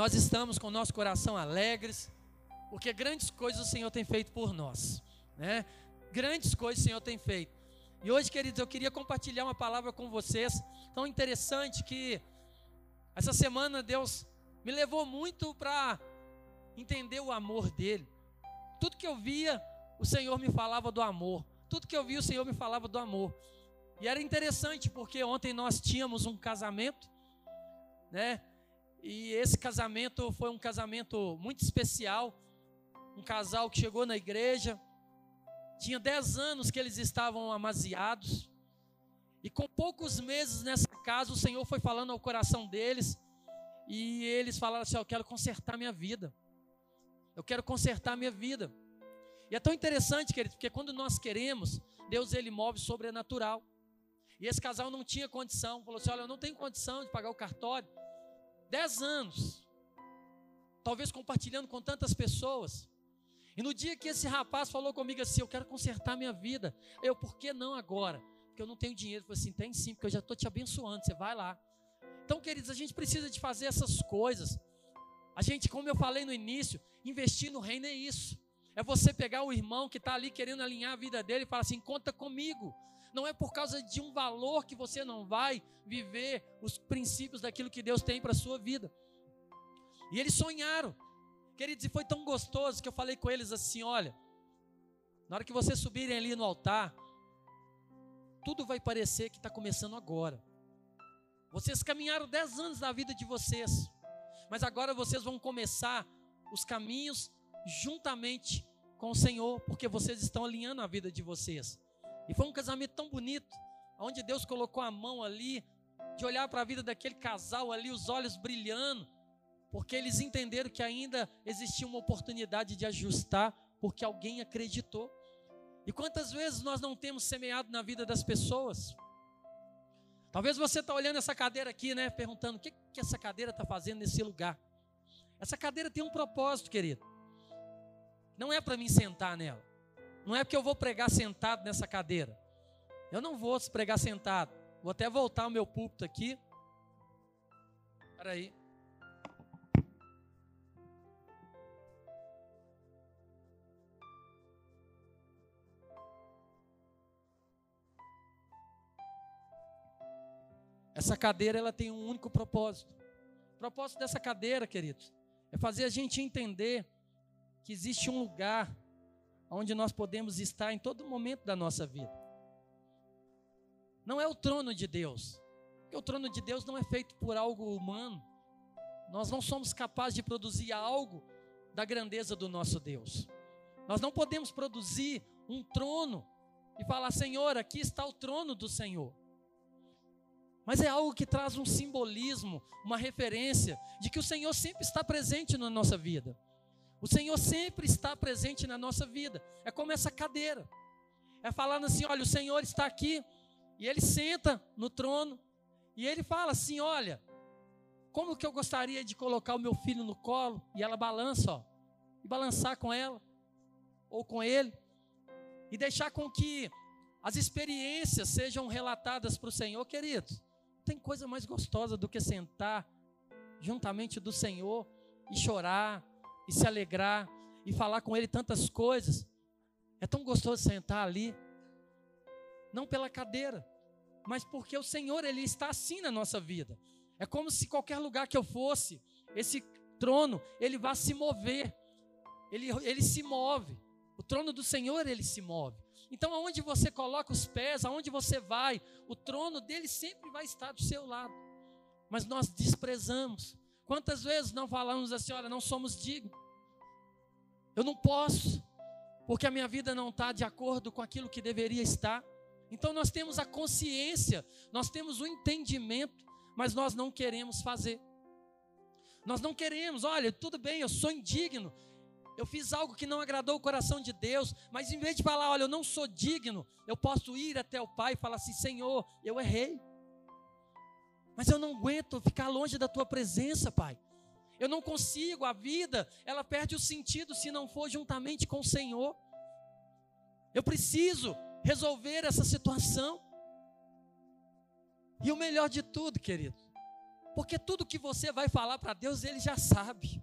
nós estamos com o nosso coração alegres, porque grandes coisas o Senhor tem feito por nós, né? Grandes coisas o Senhor tem feito. E hoje, queridos, eu queria compartilhar uma palavra com vocês, tão interessante que essa semana Deus me levou muito para entender o amor dele. Tudo que eu via, o Senhor me falava do amor. Tudo que eu via, o Senhor me falava do amor. E era interessante porque ontem nós tínhamos um casamento, né? E esse casamento foi um casamento muito especial. Um casal que chegou na igreja, tinha 10 anos que eles estavam amaziados. E com poucos meses nessa casa, o Senhor foi falando ao coração deles. E eles falaram assim: Eu quero consertar minha vida. Eu quero consertar minha vida. E é tão interessante, querido, porque quando nós queremos, Deus ele move sobrenatural. E esse casal não tinha condição, falou assim: Olha, eu não tenho condição de pagar o cartório. Dez anos, talvez compartilhando com tantas pessoas. E no dia que esse rapaz falou comigo assim: Eu quero consertar minha vida, eu, por que não agora? Porque eu não tenho dinheiro. Eu falei assim: Tem sim, porque eu já estou te abençoando, você vai lá. Então, queridos, a gente precisa de fazer essas coisas. A gente, como eu falei no início, investir no reino é isso. É você pegar o irmão que está ali querendo alinhar a vida dele e falar assim: conta comigo. Não é por causa de um valor que você não vai viver os princípios daquilo que Deus tem para a sua vida. E eles sonharam. Queridos, e foi tão gostoso que eu falei com eles assim: olha, na hora que vocês subirem ali no altar, tudo vai parecer que está começando agora. Vocês caminharam dez anos da vida de vocês, mas agora vocês vão começar os caminhos juntamente com o Senhor, porque vocês estão alinhando a vida de vocês. E foi um casamento tão bonito, onde Deus colocou a mão ali, de olhar para a vida daquele casal ali, os olhos brilhando, porque eles entenderam que ainda existia uma oportunidade de ajustar, porque alguém acreditou. E quantas vezes nós não temos semeado na vida das pessoas? Talvez você está olhando essa cadeira aqui, né? Perguntando o que, que essa cadeira está fazendo nesse lugar. Essa cadeira tem um propósito, querido. Não é para mim sentar nela. Não é porque eu vou pregar sentado nessa cadeira. Eu não vou pregar sentado. Vou até voltar o meu púlpito aqui. Espera aí. Essa cadeira ela tem um único propósito. O propósito dessa cadeira, queridos, é fazer a gente entender que existe um lugar onde nós podemos estar em todo momento da nossa vida. Não é o trono de Deus, porque o trono de Deus não é feito por algo humano. Nós não somos capazes de produzir algo da grandeza do nosso Deus. Nós não podemos produzir um trono e falar, Senhor, aqui está o trono do Senhor. Mas é algo que traz um simbolismo, uma referência de que o Senhor sempre está presente na nossa vida. O Senhor sempre está presente na nossa vida. É como essa cadeira. É falando assim: olha, o Senhor está aqui. E ele senta no trono. E ele fala assim: olha, como que eu gostaria de colocar o meu filho no colo. E ela balança, ó. E balançar com ela. Ou com ele. E deixar com que as experiências sejam relatadas para o Senhor, queridos. Tem coisa mais gostosa do que sentar juntamente do Senhor e chorar e se alegrar e falar com Ele tantas coisas. É tão gostoso sentar ali, não pela cadeira, mas porque o Senhor Ele está assim na nossa vida. É como se qualquer lugar que eu fosse, esse trono, ele vá se mover. Ele, ele se move. O trono do Senhor, ele se move. Então, aonde você coloca os pés, aonde você vai, o trono dele sempre vai estar do seu lado. Mas nós desprezamos. Quantas vezes não falamos assim, olha, não somos dignos. Eu não posso, porque a minha vida não está de acordo com aquilo que deveria estar. Então nós temos a consciência, nós temos o entendimento, mas nós não queremos fazer. Nós não queremos, olha, tudo bem, eu sou indigno, eu fiz algo que não agradou o coração de Deus, mas em vez de falar, olha, eu não sou digno, eu posso ir até o Pai e falar assim: Senhor, eu errei, mas eu não aguento ficar longe da tua presença, Pai. Eu não consigo, a vida, ela perde o sentido se não for juntamente com o Senhor. Eu preciso resolver essa situação. E o melhor de tudo, querido, Porque tudo que você vai falar para Deus, Ele já sabe.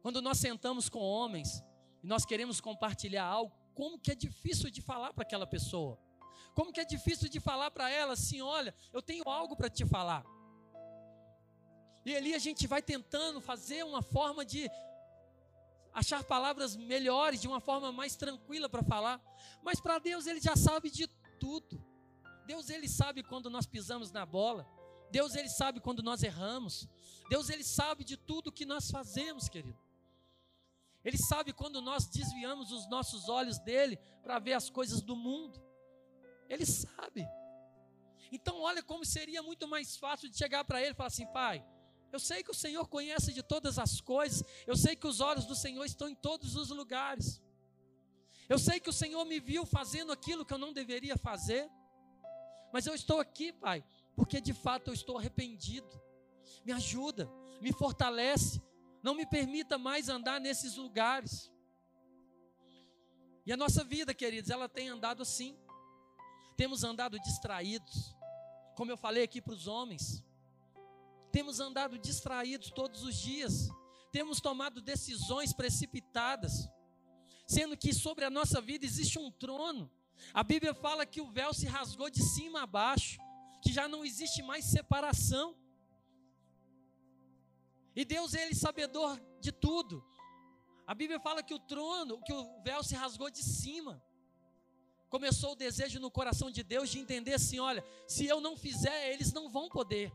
Quando nós sentamos com homens e nós queremos compartilhar algo, como que é difícil de falar para aquela pessoa? Como que é difícil de falar para ela assim: olha, eu tenho algo para te falar. E ali a gente vai tentando fazer uma forma de achar palavras melhores, de uma forma mais tranquila para falar. Mas para Deus ele já sabe de tudo. Deus ele sabe quando nós pisamos na bola. Deus ele sabe quando nós erramos. Deus ele sabe de tudo que nós fazemos, querido. Ele sabe quando nós desviamos os nossos olhos dele para ver as coisas do mundo. Ele sabe. Então, olha como seria muito mais fácil de chegar para ele e falar assim: Pai, eu sei que o Senhor conhece de todas as coisas, eu sei que os olhos do Senhor estão em todos os lugares. Eu sei que o Senhor me viu fazendo aquilo que eu não deveria fazer, mas eu estou aqui, Pai, porque de fato eu estou arrependido. Me ajuda, me fortalece, não me permita mais andar nesses lugares. E a nossa vida, queridos, ela tem andado assim. Temos andado distraídos, como eu falei aqui para os homens. Temos andado distraídos todos os dias. Temos tomado decisões precipitadas, sendo que sobre a nossa vida existe um trono. A Bíblia fala que o véu se rasgou de cima a baixo, que já não existe mais separação. E Deus, ele é sabedor de tudo. A Bíblia fala que o trono, que o véu se rasgou de cima. Começou o desejo no coração de Deus de entender assim: olha, se eu não fizer, eles não vão poder.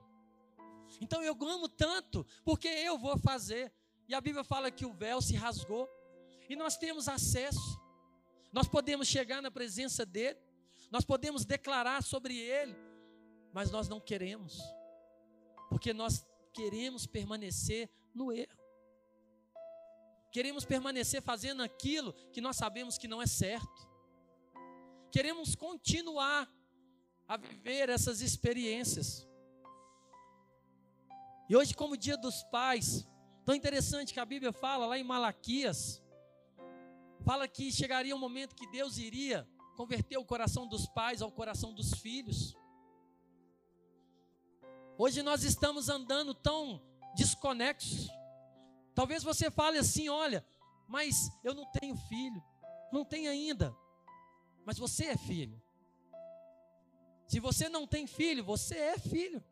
Então eu amo tanto, porque eu vou fazer. E a Bíblia fala que o véu se rasgou. E nós temos acesso. Nós podemos chegar na presença dele. Nós podemos declarar sobre ele. Mas nós não queremos. Porque nós queremos permanecer no erro. Queremos permanecer fazendo aquilo que nós sabemos que não é certo. Queremos continuar a viver essas experiências. E hoje, como dia dos pais, tão interessante que a Bíblia fala lá em Malaquias, fala que chegaria um momento que Deus iria converter o coração dos pais ao coração dos filhos. Hoje nós estamos andando tão desconexos. Talvez você fale assim: olha, mas eu não tenho filho. Não tem ainda. Mas você é filho. Se você não tem filho, você é filho.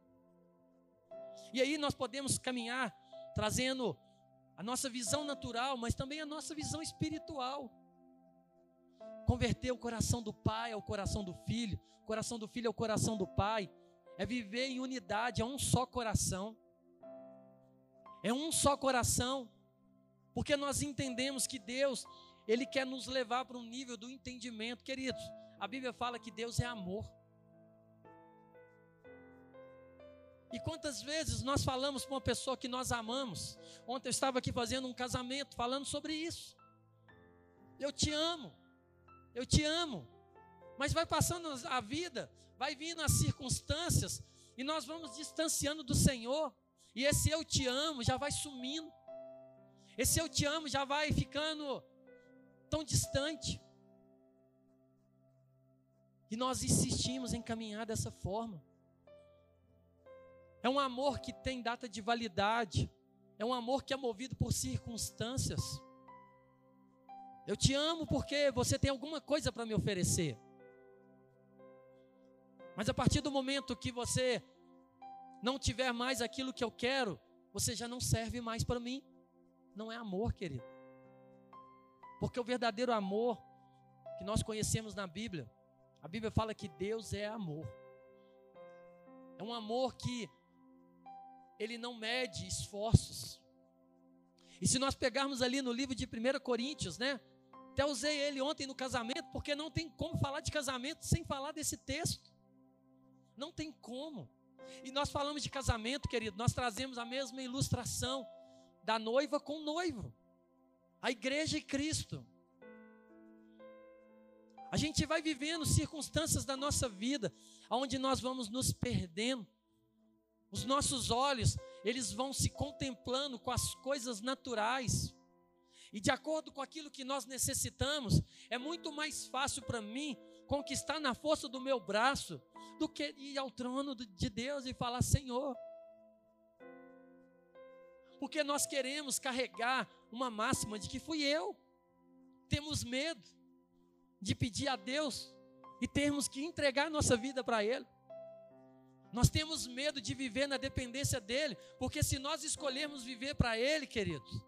E aí nós podemos caminhar trazendo a nossa visão natural, mas também a nossa visão espiritual. Converter o coração do pai ao coração do filho, o coração do filho ao coração do pai, é viver em unidade, é um só coração. É um só coração, porque nós entendemos que Deus, Ele quer nos levar para um nível do entendimento, queridos. A Bíblia fala que Deus é amor. E quantas vezes nós falamos com uma pessoa que nós amamos? Ontem eu estava aqui fazendo um casamento, falando sobre isso. Eu te amo, eu te amo. Mas vai passando a vida, vai vindo as circunstâncias, e nós vamos distanciando do Senhor. E esse eu te amo já vai sumindo. Esse eu te amo já vai ficando tão distante. E nós insistimos em caminhar dessa forma. É um amor que tem data de validade. É um amor que é movido por circunstâncias. Eu te amo porque você tem alguma coisa para me oferecer. Mas a partir do momento que você não tiver mais aquilo que eu quero, você já não serve mais para mim. Não é amor, querido. Porque o verdadeiro amor que nós conhecemos na Bíblia, a Bíblia fala que Deus é amor. É um amor que ele não mede esforços. E se nós pegarmos ali no livro de 1 Coríntios, né? Até usei ele ontem no casamento, porque não tem como falar de casamento sem falar desse texto. Não tem como. E nós falamos de casamento, querido, nós trazemos a mesma ilustração da noiva com o noivo. A igreja e Cristo. A gente vai vivendo circunstâncias da nossa vida, onde nós vamos nos perdendo. Os nossos olhos, eles vão se contemplando com as coisas naturais. E de acordo com aquilo que nós necessitamos, é muito mais fácil para mim conquistar na força do meu braço, do que ir ao trono de Deus e falar: Senhor. Porque nós queremos carregar uma máxima de que fui eu. Temos medo de pedir a Deus e termos que entregar nossa vida para Ele. Nós temos medo de viver na dependência dEle, porque se nós escolhermos viver para Ele, queridos,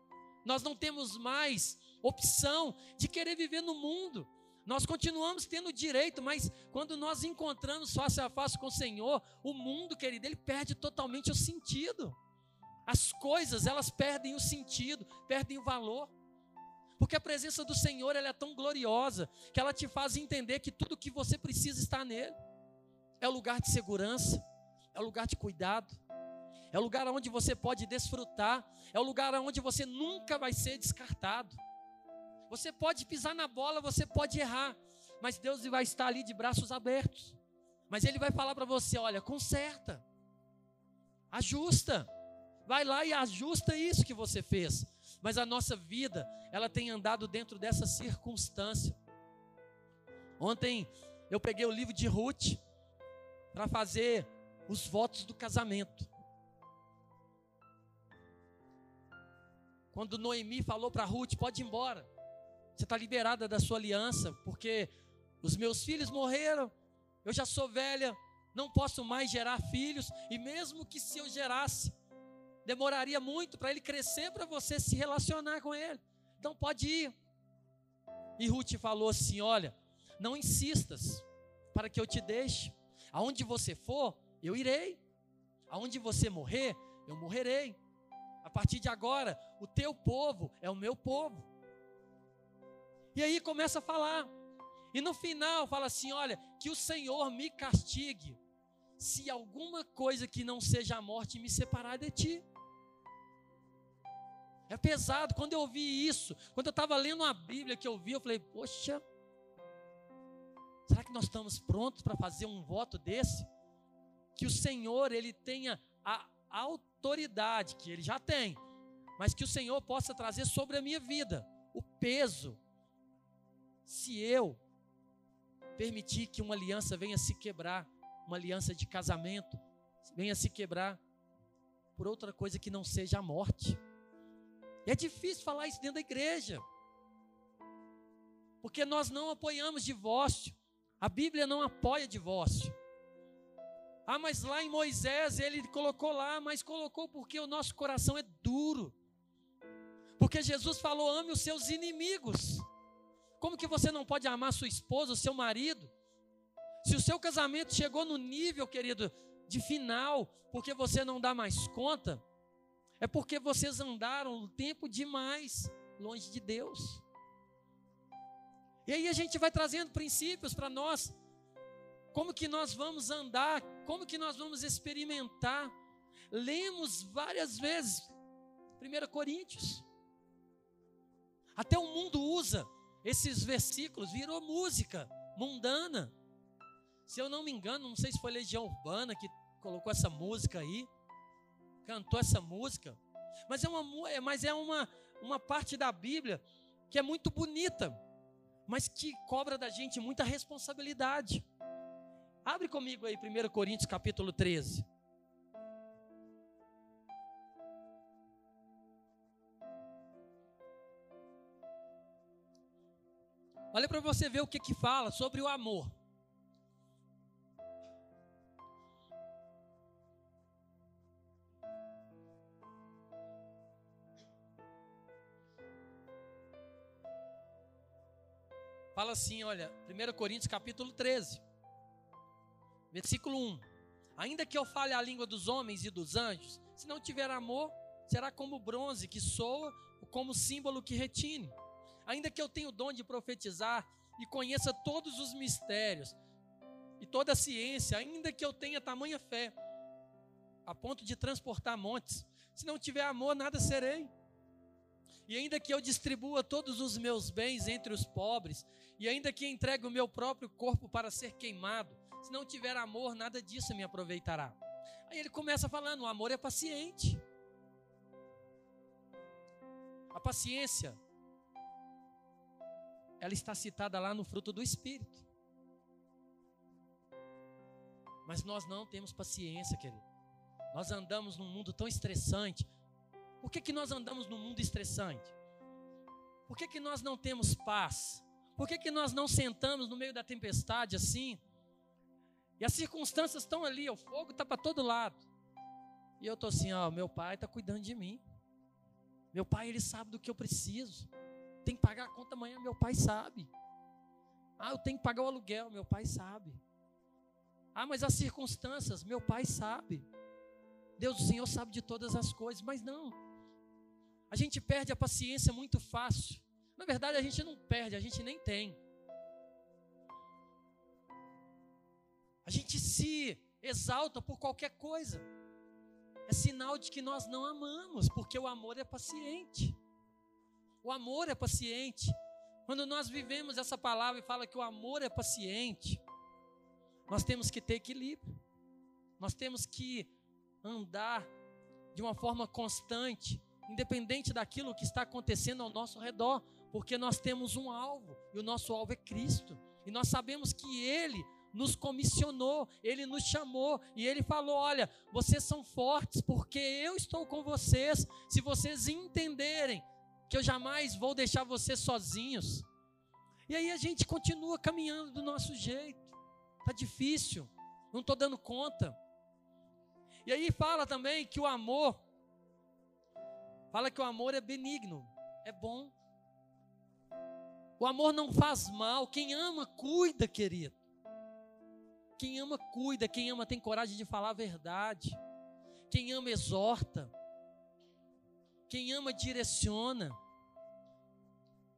nós não temos mais opção de querer viver no mundo. Nós continuamos tendo direito, mas quando nós encontramos face a face com o Senhor, o mundo, querido, ele perde totalmente o sentido. As coisas, elas perdem o sentido, perdem o valor. Porque a presença do Senhor ela é tão gloriosa que ela te faz entender que tudo que você precisa está nele. É o lugar de segurança, é o lugar de cuidado, é o lugar onde você pode desfrutar, é o lugar onde você nunca vai ser descartado. Você pode pisar na bola, você pode errar, mas Deus vai estar ali de braços abertos. Mas Ele vai falar para você: olha, conserta, ajusta, vai lá e ajusta isso que você fez. Mas a nossa vida, ela tem andado dentro dessa circunstância. Ontem eu peguei o livro de Ruth para fazer os votos do casamento. Quando Noemi falou para Ruth: pode ir embora, você está liberada da sua aliança, porque os meus filhos morreram, eu já sou velha, não posso mais gerar filhos, e mesmo que se eu gerasse, demoraria muito para ele crescer para você se relacionar com ele. Então pode ir. E Ruth falou assim: Olha, não insistas para que eu te deixe. Aonde você for, eu irei. Aonde você morrer, eu morrerei. A partir de agora, o teu povo é o meu povo. E aí começa a falar. E no final fala assim: olha, que o Senhor me castigue se alguma coisa que não seja a morte me separar de ti. É pesado. Quando eu ouvi isso, quando eu estava lendo a Bíblia que eu vi, eu falei, poxa, será que nós estamos prontos para fazer um voto desse? Que o Senhor, Ele tenha a autoridade, que Ele já tem, mas que o Senhor possa trazer sobre a minha vida o peso, se eu permitir que uma aliança venha se quebrar, uma aliança de casamento, venha se quebrar por outra coisa que não seja a morte. E é difícil falar isso dentro da igreja. Porque nós não apoiamos divórcio. A Bíblia não apoia divórcio. Ah, mas lá em Moisés ele colocou lá, mas colocou porque o nosso coração é duro. Porque Jesus falou: ame os seus inimigos. Como que você não pode amar sua esposa, o seu marido? Se o seu casamento chegou no nível, querido, de final, porque você não dá mais conta, é porque vocês andaram tempo demais longe de Deus. E aí a gente vai trazendo princípios para nós. Como que nós vamos andar? Como que nós vamos experimentar? Lemos várias vezes 1 Coríntios. Até o mundo usa esses versículos, virou música mundana. Se eu não me engano, não sei se foi Legião Urbana que colocou essa música aí cantou essa música, mas é uma, é, mas é uma, uma parte da Bíblia que é muito bonita, mas que cobra da gente muita responsabilidade. Abre comigo aí 1 Coríntios capítulo 13. Olha para você ver o que que fala sobre o amor. fala assim, olha, 1 Coríntios capítulo 13, versículo 1. Ainda que eu fale a língua dos homens e dos anjos, se não tiver amor, será como bronze que soa, ou como símbolo que retine. Ainda que eu tenha o dom de profetizar e conheça todos os mistérios e toda a ciência, ainda que eu tenha tamanha fé, a ponto de transportar montes, se não tiver amor, nada serei. E ainda que eu distribua todos os meus bens entre os pobres e ainda que entregue o meu próprio corpo para ser queimado, se não tiver amor, nada disso me aproveitará. Aí ele começa falando: o amor é paciente. A paciência, ela está citada lá no fruto do Espírito. Mas nós não temos paciência, querido. Nós andamos num mundo tão estressante. Por que, que nós andamos num mundo estressante? Por que, que nós não temos paz? Por que, que nós não sentamos no meio da tempestade assim? E as circunstâncias estão ali, o fogo está para todo lado. E eu estou assim, ó, meu pai está cuidando de mim. Meu pai, ele sabe do que eu preciso. Tem que pagar a conta amanhã, meu pai sabe. Ah, eu tenho que pagar o aluguel, meu pai sabe. Ah, mas as circunstâncias, meu pai sabe. Deus, o Senhor sabe de todas as coisas, mas não. A gente perde a paciência muito fácil. Na verdade, a gente não perde, a gente nem tem. A gente se exalta por qualquer coisa. É sinal de que nós não amamos, porque o amor é paciente. O amor é paciente. Quando nós vivemos essa palavra e fala que o amor é paciente, nós temos que ter equilíbrio. Nós temos que andar de uma forma constante, independente daquilo que está acontecendo ao nosso redor, porque nós temos um alvo, e o nosso alvo é Cristo. E nós sabemos que Ele nos comissionou, Ele nos chamou, e Ele falou: Olha, vocês são fortes, porque eu estou com vocês. Se vocês entenderem que eu jamais vou deixar vocês sozinhos. E aí a gente continua caminhando do nosso jeito. Tá difícil, não estou dando conta. E aí fala também que o amor, fala que o amor é benigno, é bom. O amor não faz mal. Quem ama, cuida, querido. Quem ama, cuida. Quem ama, tem coragem de falar a verdade. Quem ama, exorta. Quem ama, direciona.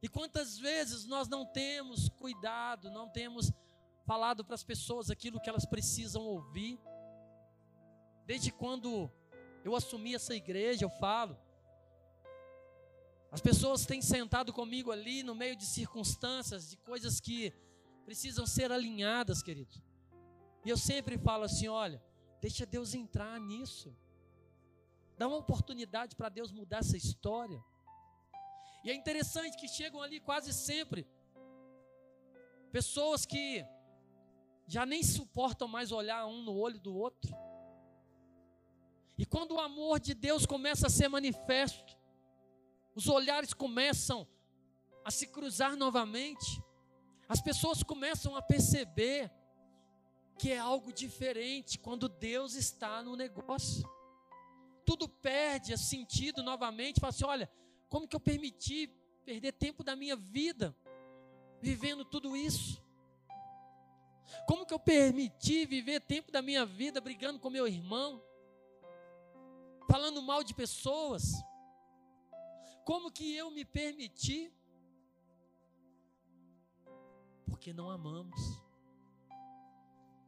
E quantas vezes nós não temos cuidado, não temos falado para as pessoas aquilo que elas precisam ouvir. Desde quando eu assumi essa igreja, eu falo. As pessoas têm sentado comigo ali no meio de circunstâncias, de coisas que precisam ser alinhadas, queridos. E eu sempre falo assim: olha, deixa Deus entrar nisso. Dá uma oportunidade para Deus mudar essa história. E é interessante que chegam ali quase sempre pessoas que já nem suportam mais olhar um no olho do outro. E quando o amor de Deus começa a ser manifesto, os olhares começam a se cruzar novamente, as pessoas começam a perceber que é algo diferente quando Deus está no negócio. Tudo perde sentido novamente, fala assim: olha, como que eu permiti perder tempo da minha vida vivendo tudo isso? Como que eu permiti viver tempo da minha vida brigando com meu irmão? Falando mal de pessoas? Como que eu me permiti? Porque não amamos.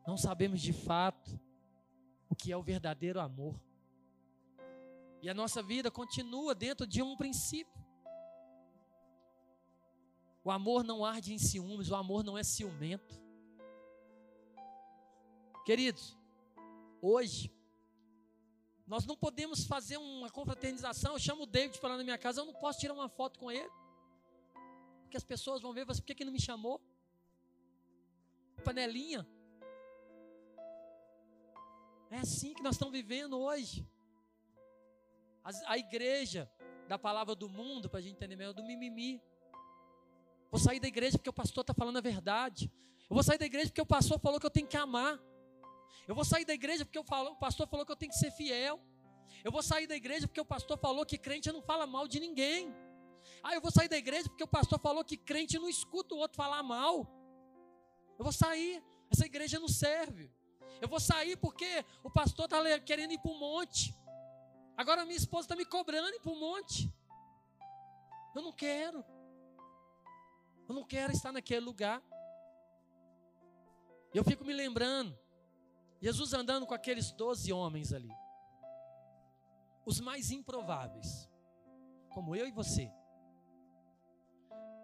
Não sabemos de fato o que é o verdadeiro amor. E a nossa vida continua dentro de um princípio. O amor não arde em ciúmes, o amor não é ciumento. Queridos, hoje, nós não podemos fazer uma confraternização. Eu chamo o David para lá na minha casa, eu não posso tirar uma foto com ele. Porque as pessoas vão ver, por que, que não me chamou? Panelinha. É assim que nós estamos vivendo hoje. A, a igreja da palavra do mundo, para a gente entender melhor, do mimimi. Vou sair da igreja porque o pastor está falando a verdade. Eu vou sair da igreja porque o pastor falou que eu tenho que amar. Eu vou sair da igreja porque falo, o pastor falou que eu tenho que ser fiel. Eu vou sair da igreja porque o pastor falou que crente não fala mal de ninguém. Ah, eu vou sair da igreja porque o pastor falou que crente não escuta o outro falar mal. Eu vou sair, essa igreja não serve. Eu vou sair porque o pastor está querendo ir para o monte. Agora minha esposa está me cobrando ir para o monte. Eu não quero. Eu não quero estar naquele lugar. Eu fico me lembrando, Jesus andando com aqueles doze homens ali. Os mais improváveis. Como eu e você.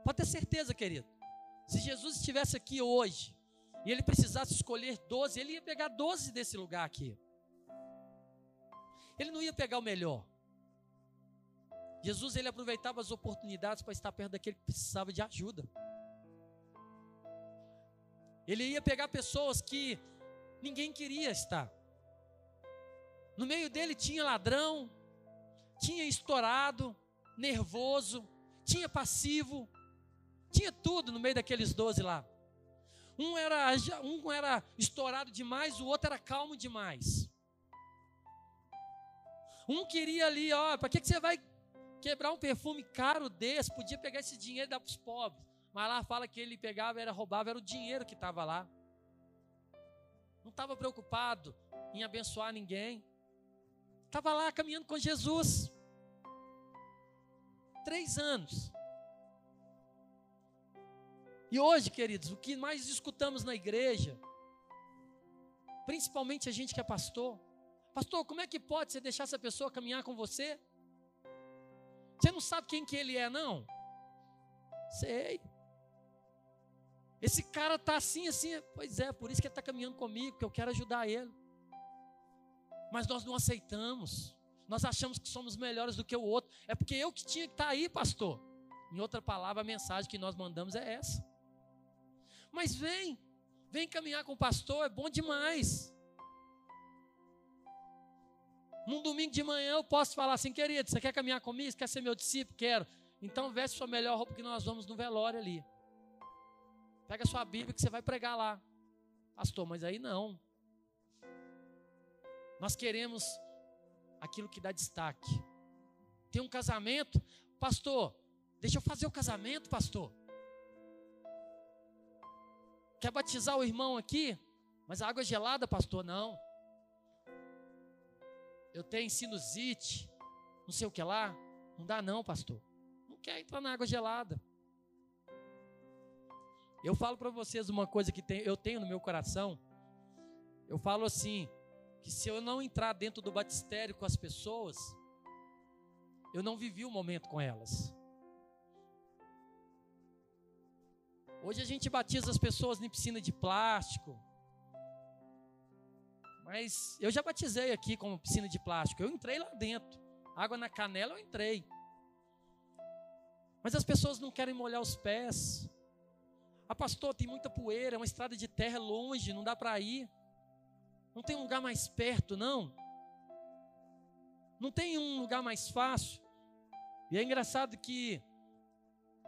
Pode ter certeza, querido. Se Jesus estivesse aqui hoje e ele precisasse escolher doze, ele ia pegar doze desse lugar aqui. Ele não ia pegar o melhor. Jesus ele aproveitava as oportunidades para estar perto daquele que precisava de ajuda. Ele ia pegar pessoas que ninguém queria estar. No meio dele tinha ladrão, tinha estourado, nervoso, tinha passivo, tinha tudo no meio daqueles doze lá. Um era, um era estourado demais, o outro era calmo demais. Um queria ali, ó, para que, que você vai quebrar um perfume caro desse? Podia pegar esse dinheiro e dar para os pobres. Mas lá fala que ele pegava, era roubava, era o dinheiro que estava lá. Não estava preocupado em abençoar ninguém. Estava lá caminhando com Jesus. Três anos. E hoje, queridos, o que mais escutamos na igreja, principalmente a gente que é pastor, pastor, como é que pode você deixar essa pessoa caminhar com você? Você não sabe quem que ele é, não? Sei. Esse cara tá assim, assim, pois é, por isso que ele está caminhando comigo, que eu quero ajudar ele. Mas nós não aceitamos. Nós achamos que somos melhores do que o outro. É porque eu que tinha que estar tá aí, pastor. Em outra palavra, a mensagem que nós mandamos é essa. Mas vem, vem caminhar com o pastor, é bom demais. Num domingo de manhã eu posso falar assim, querido, você quer caminhar comigo? Você quer ser meu discípulo? Quero. Então veste sua melhor roupa que nós vamos no velório ali. Pega sua Bíblia que você vai pregar lá. Pastor, mas aí não. Nós queremos aquilo que dá destaque. Tem um casamento, pastor, deixa eu fazer o casamento, pastor. Quer batizar o irmão aqui? Mas a água é gelada, pastor? Não. Eu tenho sinusite, não sei o que lá. Não dá não, pastor. Não quer entrar na água gelada. Eu falo para vocês uma coisa que eu tenho no meu coração. Eu falo assim, que se eu não entrar dentro do batistério com as pessoas, eu não vivi o momento com elas. Hoje a gente batiza as pessoas em piscina de plástico. Mas eu já batizei aqui com piscina de plástico. Eu entrei lá dentro. Água na canela eu entrei. Mas as pessoas não querem molhar os pés. Ah, pastor, tem muita poeira, é uma estrada de terra longe, não dá para ir. Não tem um lugar mais perto, não. Não tem um lugar mais fácil. E é engraçado que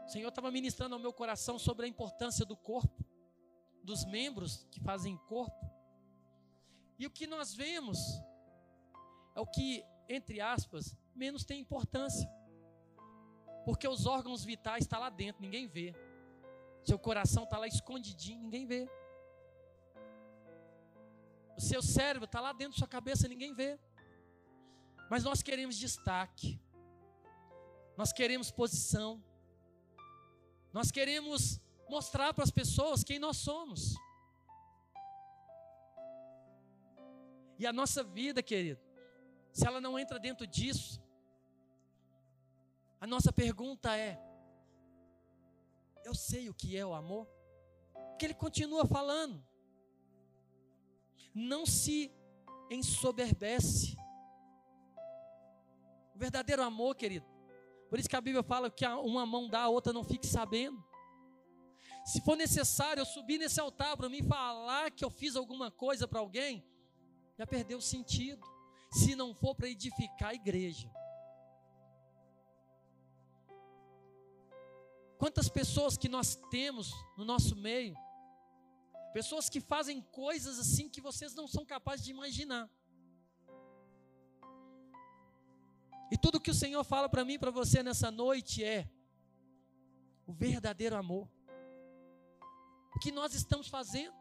o Senhor estava ministrando ao meu coração sobre a importância do corpo, dos membros que fazem corpo. E o que nós vemos é o que, entre aspas, menos tem importância. Porque os órgãos vitais estão tá lá dentro, ninguém vê. Seu coração está lá escondidinho, ninguém vê. O seu cérebro está lá dentro da sua cabeça, ninguém vê. Mas nós queremos destaque. Nós queremos posição. Nós queremos mostrar para as pessoas quem nós somos. E a nossa vida, querido, se ela não entra dentro disso, a nossa pergunta é: eu sei o que é o amor? Porque ele continua falando. Não se ensoberbece. O verdadeiro amor, querido, por isso que a Bíblia fala que uma mão dá, a outra não fique sabendo. Se for necessário eu subir nesse altar para mim falar que eu fiz alguma coisa para alguém, já perdeu o sentido. Se não for para edificar a igreja. Quantas pessoas que nós temos no nosso meio, pessoas que fazem coisas assim que vocês não são capazes de imaginar. E tudo que o Senhor fala para mim para você nessa noite é o verdadeiro amor. O que nós estamos fazendo?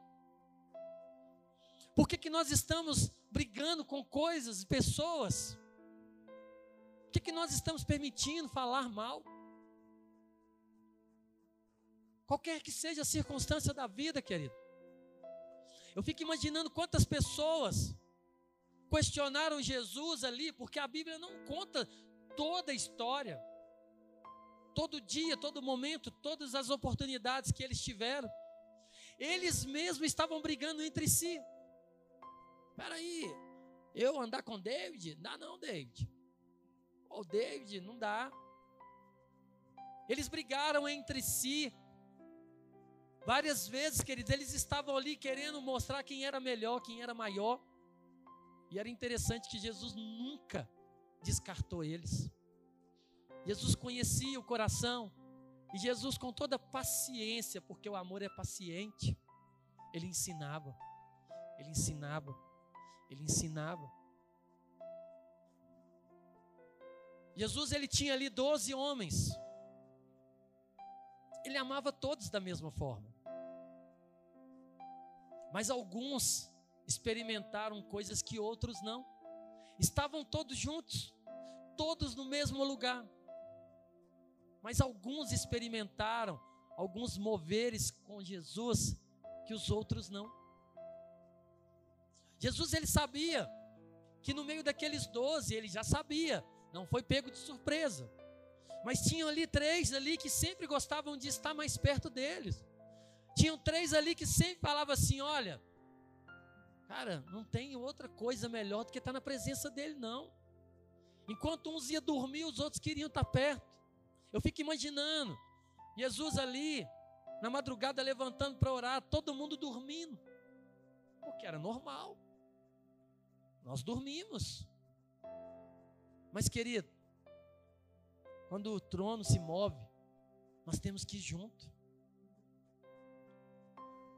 Por que, que nós estamos brigando com coisas pessoas? Por que, que nós estamos permitindo falar mal? Qualquer que seja a circunstância da vida, querido. Eu fico imaginando quantas pessoas questionaram Jesus ali, porque a Bíblia não conta toda a história, todo dia, todo momento, todas as oportunidades que eles tiveram. Eles mesmos estavam brigando entre si. Espera aí, eu andar com David? Dá não, David. O David, não dá. Eles brigaram entre si. Várias vezes, queridos, eles estavam ali querendo mostrar quem era melhor, quem era maior. E era interessante que Jesus nunca descartou eles. Jesus conhecia o coração. E Jesus, com toda paciência, porque o amor é paciente, ele ensinava, ele ensinava, ele ensinava. Jesus, ele tinha ali doze homens. Ele amava todos da mesma forma. Mas alguns experimentaram coisas que outros não. Estavam todos juntos, todos no mesmo lugar. Mas alguns experimentaram alguns moveres com Jesus que os outros não. Jesus ele sabia que no meio daqueles doze ele já sabia, não foi pego de surpresa. Mas tinham ali três ali que sempre gostavam de estar mais perto deles. Tinham três ali que sempre falavam assim: olha, cara, não tem outra coisa melhor do que estar na presença dele, não. Enquanto uns iam dormir, os outros queriam estar perto. Eu fico imaginando Jesus ali, na madrugada, levantando para orar, todo mundo dormindo, porque era normal. Nós dormimos. Mas, querido, quando o trono se move, nós temos que ir junto.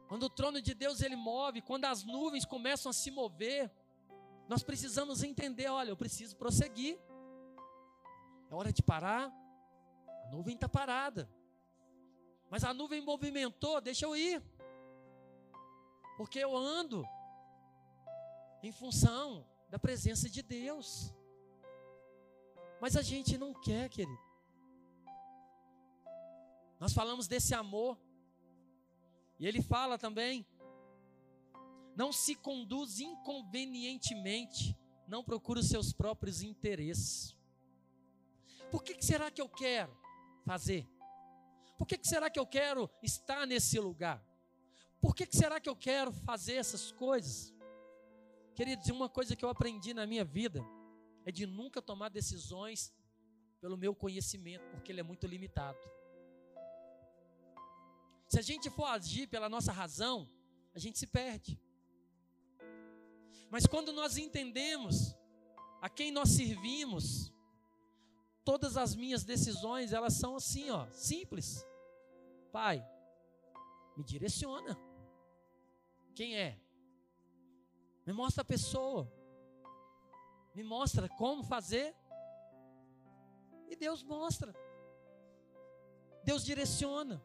Quando o trono de Deus ele move, quando as nuvens começam a se mover, nós precisamos entender, olha, eu preciso prosseguir. É hora de parar. A nuvem está parada. Mas a nuvem movimentou, deixa eu ir. Porque eu ando em função da presença de Deus. Mas a gente não quer, querido. Nós falamos desse amor e ele fala também: não se conduz inconvenientemente, não procura os seus próprios interesses. Por que, que será que eu quero fazer? Por que, que será que eu quero estar nesse lugar? Por que, que será que eu quero fazer essas coisas? Queridos, uma coisa que eu aprendi na minha vida é de nunca tomar decisões pelo meu conhecimento, porque ele é muito limitado. Se a gente for agir pela nossa razão, a gente se perde. Mas quando nós entendemos a quem nós servimos, todas as minhas decisões, elas são assim, ó, simples. Pai, me direciona. Quem é? Me mostra a pessoa. Me mostra como fazer. E Deus mostra. Deus direciona.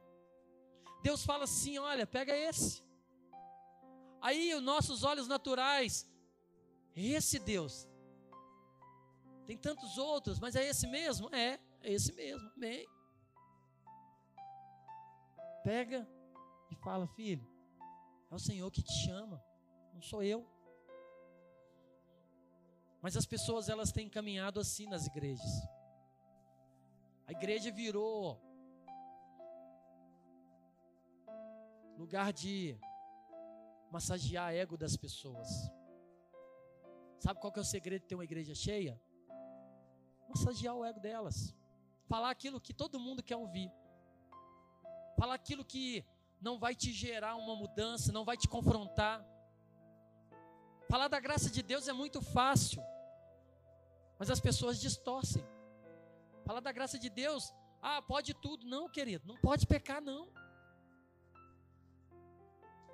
Deus fala assim: olha, pega esse. Aí os nossos olhos naturais, esse Deus. Tem tantos outros, mas é esse mesmo? É, é esse mesmo. Amém. Pega e fala, filho, é o Senhor que te chama, não sou eu. Mas as pessoas elas têm caminhado assim nas igrejas. A igreja virou lugar de massagear ego das pessoas. Sabe qual que é o segredo de ter uma igreja cheia? Massagear o ego delas. Falar aquilo que todo mundo quer ouvir. Falar aquilo que não vai te gerar uma mudança, não vai te confrontar. Falar da graça de Deus é muito fácil, mas as pessoas distorcem. Falar da graça de Deus, ah, pode tudo. Não, querido, não pode pecar, não.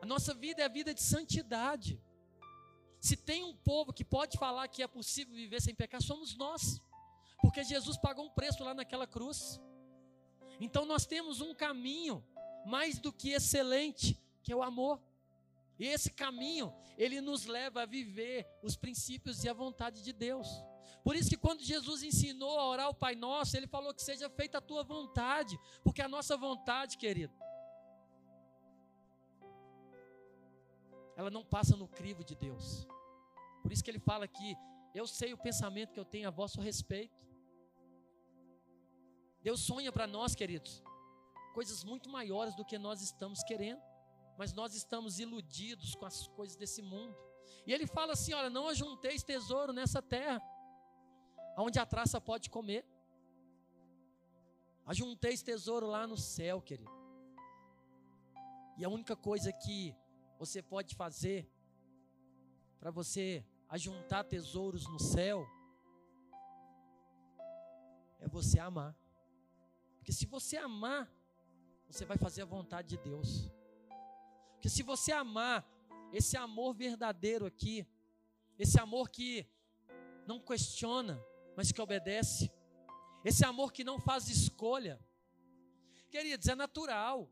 Nossa vida é a vida de santidade. Se tem um povo que pode falar que é possível viver sem pecar, somos nós. Porque Jesus pagou um preço lá naquela cruz. Então nós temos um caminho mais do que excelente, que é o amor. E esse caminho, ele nos leva a viver os princípios e a vontade de Deus. Por isso que quando Jesus ensinou a orar o Pai Nosso, ele falou que seja feita a tua vontade, porque a nossa vontade, querido, ela não passa no crivo de Deus. Por isso que ele fala que eu sei o pensamento que eu tenho a vosso respeito. Deus sonha para nós, queridos, coisas muito maiores do que nós estamos querendo, mas nós estamos iludidos com as coisas desse mundo. E ele fala assim: olha, não ajunteis tesouro nessa terra, onde a traça pode comer. Ajunteis tesouro lá no céu, querido. E a única coisa que você pode fazer para você ajuntar tesouros no céu é você amar. Porque se você amar, você vai fazer a vontade de Deus. Porque se você amar, esse amor verdadeiro aqui, esse amor que não questiona, mas que obedece, esse amor que não faz escolha, queridos, é natural.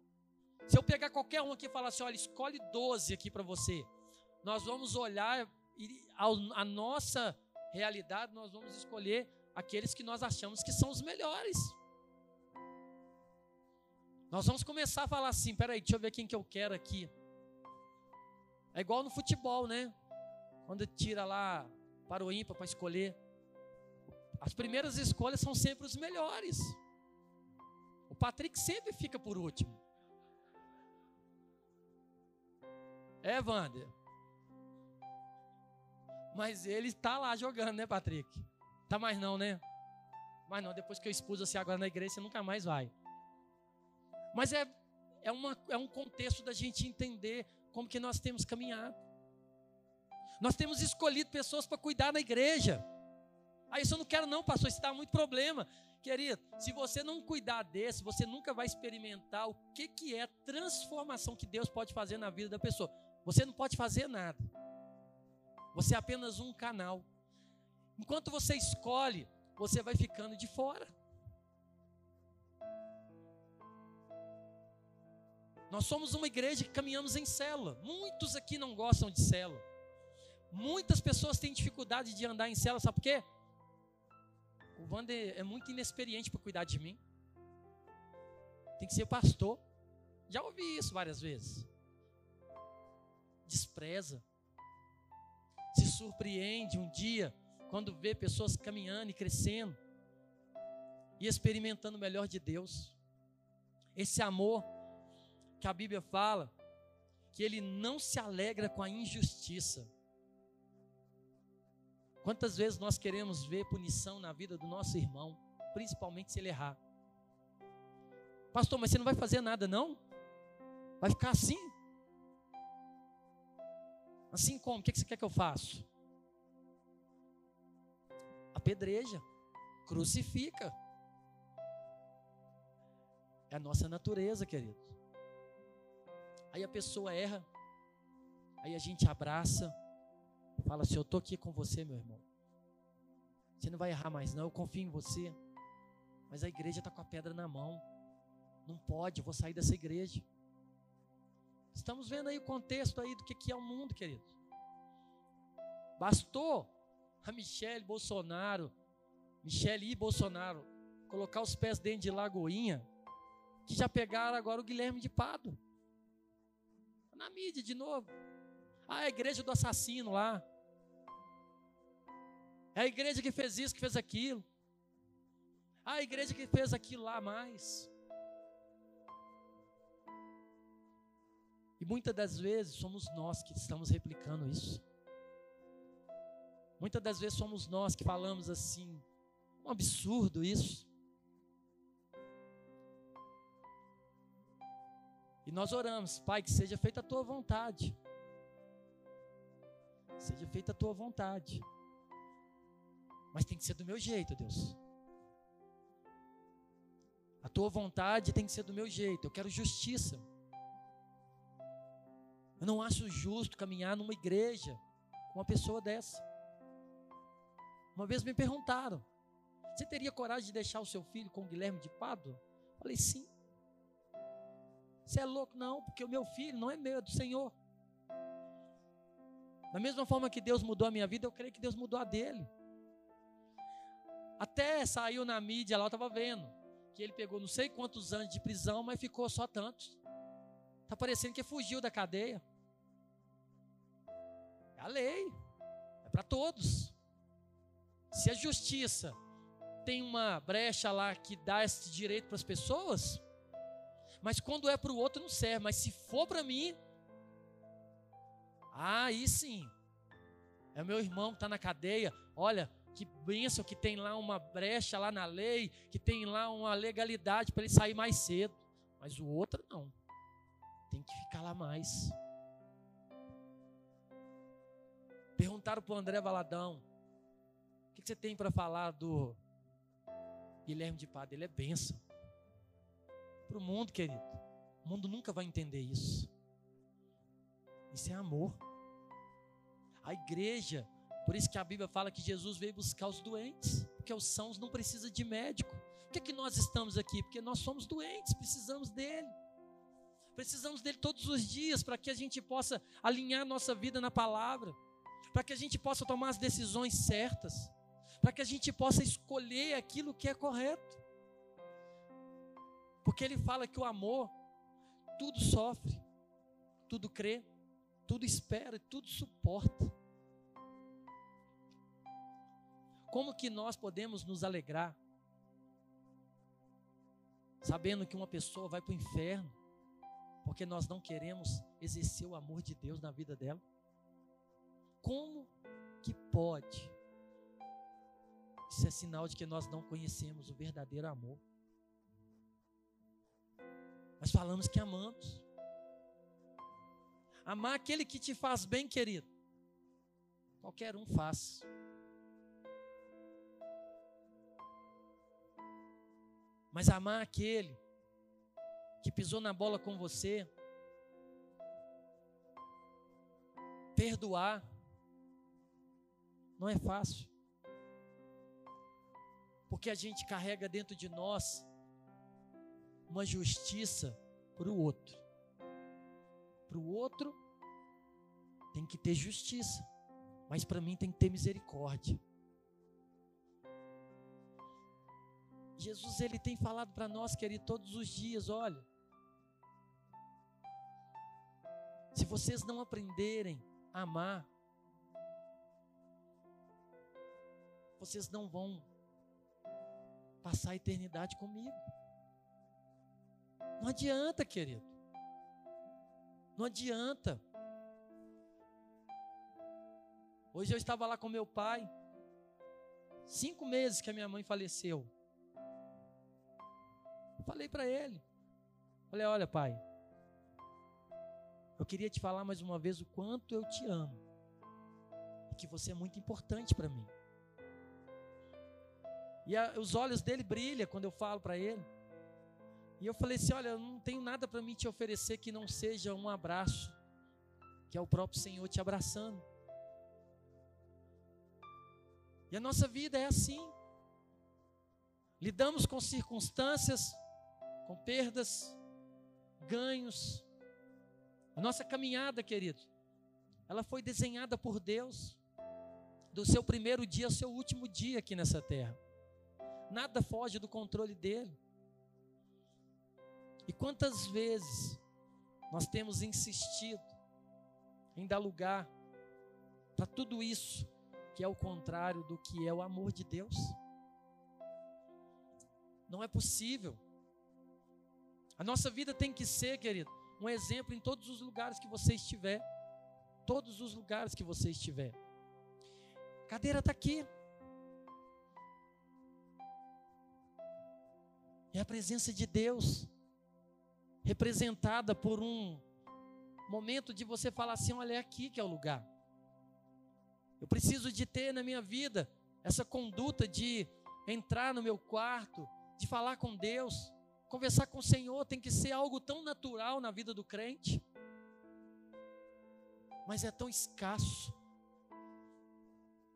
Se eu pegar qualquer um aqui e falar assim, olha, escolhe 12 aqui para você, nós vamos olhar e a nossa realidade, nós vamos escolher aqueles que nós achamos que são os melhores. Nós vamos começar a falar assim, peraí, deixa eu ver quem que eu quero aqui. É igual no futebol, né? Quando tira lá para o ímpar para escolher. As primeiras escolhas são sempre os melhores. O Patrick sempre fica por último. É, Wander. Mas ele está lá jogando, né, Patrick? Tá mais não, né? Mas não, depois que eu expus você agora na igreja, você nunca mais vai. Mas é, é, uma, é um contexto da gente entender como que nós temos caminhado. Nós temos escolhido pessoas para cuidar na igreja. Aí isso eu não quero não, pastor, isso dá muito problema. Querido, se você não cuidar desse, você nunca vai experimentar o que, que é a transformação que Deus pode fazer na vida da pessoa. Você não pode fazer nada. Você é apenas um canal. Enquanto você escolhe, você vai ficando de fora. Nós somos uma igreja que caminhamos em célula. Muitos aqui não gostam de célula. Muitas pessoas têm dificuldade de andar em célula, sabe por quê? O Wander é muito inexperiente para cuidar de mim. Tem que ser pastor. Já ouvi isso várias vezes despreza, se surpreende um dia quando vê pessoas caminhando e crescendo e experimentando o melhor de Deus. Esse amor que a Bíblia fala que ele não se alegra com a injustiça. Quantas vezes nós queremos ver punição na vida do nosso irmão, principalmente se ele errar? Pastor, mas você não vai fazer nada não? Vai ficar assim? Assim como? O que você quer que eu faça? Apedreja, crucifica. É a nossa natureza, querido. Aí a pessoa erra, aí a gente abraça, fala assim: Eu estou aqui com você, meu irmão. Você não vai errar mais, não. Eu confio em você. Mas a igreja está com a pedra na mão. Não pode, eu vou sair dessa igreja. Estamos vendo aí o contexto aí do que, que é o mundo, queridos. Bastou a Michele Bolsonaro, Michele e Bolsonaro, colocar os pés dentro de Lagoinha, que já pegaram agora o Guilherme de Pado. Na mídia de novo. Ah, a igreja do assassino lá. É a igreja que fez isso, que fez aquilo. Ah, a igreja que fez aquilo lá mais. E muitas das vezes somos nós que estamos replicando isso. Muitas das vezes somos nós que falamos assim, um absurdo isso. E nós oramos, Pai, que seja feita a tua vontade. Seja feita a tua vontade. Mas tem que ser do meu jeito, Deus. A tua vontade tem que ser do meu jeito. Eu quero justiça. Eu não acho justo caminhar numa igreja com uma pessoa dessa. Uma vez me perguntaram: Você teria coragem de deixar o seu filho com o Guilherme de Pado? Falei: Sim. Você é louco? Não, porque o meu filho não é meu, é do Senhor. Da mesma forma que Deus mudou a minha vida, eu creio que Deus mudou a dele. Até saiu na mídia lá, eu estava vendo, que ele pegou não sei quantos anos de prisão, mas ficou só tantos. Está parecendo que fugiu da cadeia a lei, é para todos. Se a justiça tem uma brecha lá que dá esse direito para as pessoas, mas quando é para o outro não serve, mas se for para mim, aí sim, é meu irmão que está na cadeia, olha, que bênção que tem lá uma brecha lá na lei, que tem lá uma legalidade para ele sair mais cedo, mas o outro não, tem que ficar falar mais. Perguntaram para o André Valadão: o que você tem para falar do Guilherme de Pada? Ele é bênção. Para o mundo, querido. O mundo nunca vai entender isso. Isso é amor. A igreja, por isso que a Bíblia fala que Jesus veio buscar os doentes, porque os sãos não precisam de médico. Por que, é que nós estamos aqui? Porque nós somos doentes, precisamos dele. Precisamos dele todos os dias para que a gente possa alinhar nossa vida na palavra, para que a gente possa tomar as decisões certas, para que a gente possa escolher aquilo que é correto. Porque ele fala que o amor tudo sofre, tudo crê, tudo espera, tudo suporta. Como que nós podemos nos alegrar sabendo que uma pessoa vai para o inferno porque nós não queremos exercer o amor de Deus na vida dela? Como que pode? Isso é sinal de que nós não conhecemos o verdadeiro amor. Nós falamos que amamos. Amar aquele que te faz bem, querido. Qualquer um faz. Mas amar aquele que pisou na bola com você, perdoar, não é fácil. Porque a gente carrega dentro de nós uma justiça para o outro. Para o outro tem que ter justiça, mas para mim tem que ter misericórdia. Jesus ele tem falado para nós, querido, todos os dias, olha, se vocês não aprenderem a amar, vocês não vão passar a eternidade comigo. Não adianta, querido. Não adianta. Hoje eu estava lá com meu pai. Cinco meses que a minha mãe faleceu. falei para ele. Falei, olha, pai. Eu queria te falar mais uma vez o quanto eu te amo. E que você é muito importante para mim. E a, os olhos dele brilham quando eu falo para ele. E eu falei assim: olha, eu não tenho nada para mim te oferecer que não seja um abraço, que é o próprio Senhor te abraçando. E a nossa vida é assim. Lidamos com circunstâncias, com perdas, ganhos. A nossa caminhada, querido, ela foi desenhada por Deus, do seu primeiro dia ao seu último dia aqui nessa terra. Nada foge do controle dele. E quantas vezes nós temos insistido em dar lugar para tudo isso que é o contrário do que é o amor de Deus? Não é possível. A nossa vida tem que ser, querido, um exemplo em todos os lugares que você estiver. Todos os lugares que você estiver. A cadeira está aqui. É a presença de Deus representada por um momento de você falar assim: olha, é aqui que é o lugar. Eu preciso de ter na minha vida essa conduta de entrar no meu quarto, de falar com Deus, conversar com o Senhor, tem que ser algo tão natural na vida do crente, mas é tão escasso.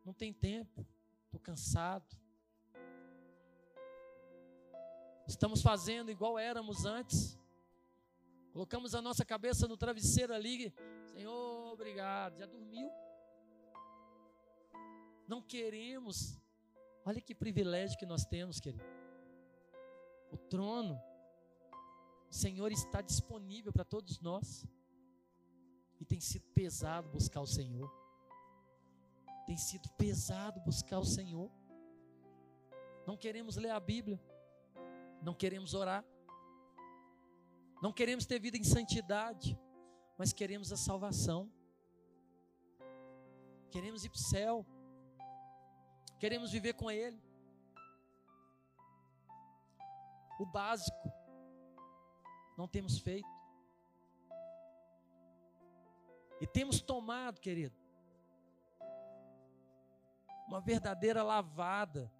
Não tem tempo, estou cansado. Estamos fazendo igual éramos antes. Colocamos a nossa cabeça no travesseiro ali. Senhor, obrigado. Já dormiu? Não queremos. Olha que privilégio que nós temos, querido. O trono. O Senhor está disponível para todos nós. E tem sido pesado buscar o Senhor. Tem sido pesado buscar o Senhor. Não queremos ler a Bíblia. Não queremos orar. Não queremos ter vida em santidade, mas queremos a salvação. Queremos ir para o céu. Queremos viver com Ele. O básico não temos feito. E temos tomado, querido, uma verdadeira lavada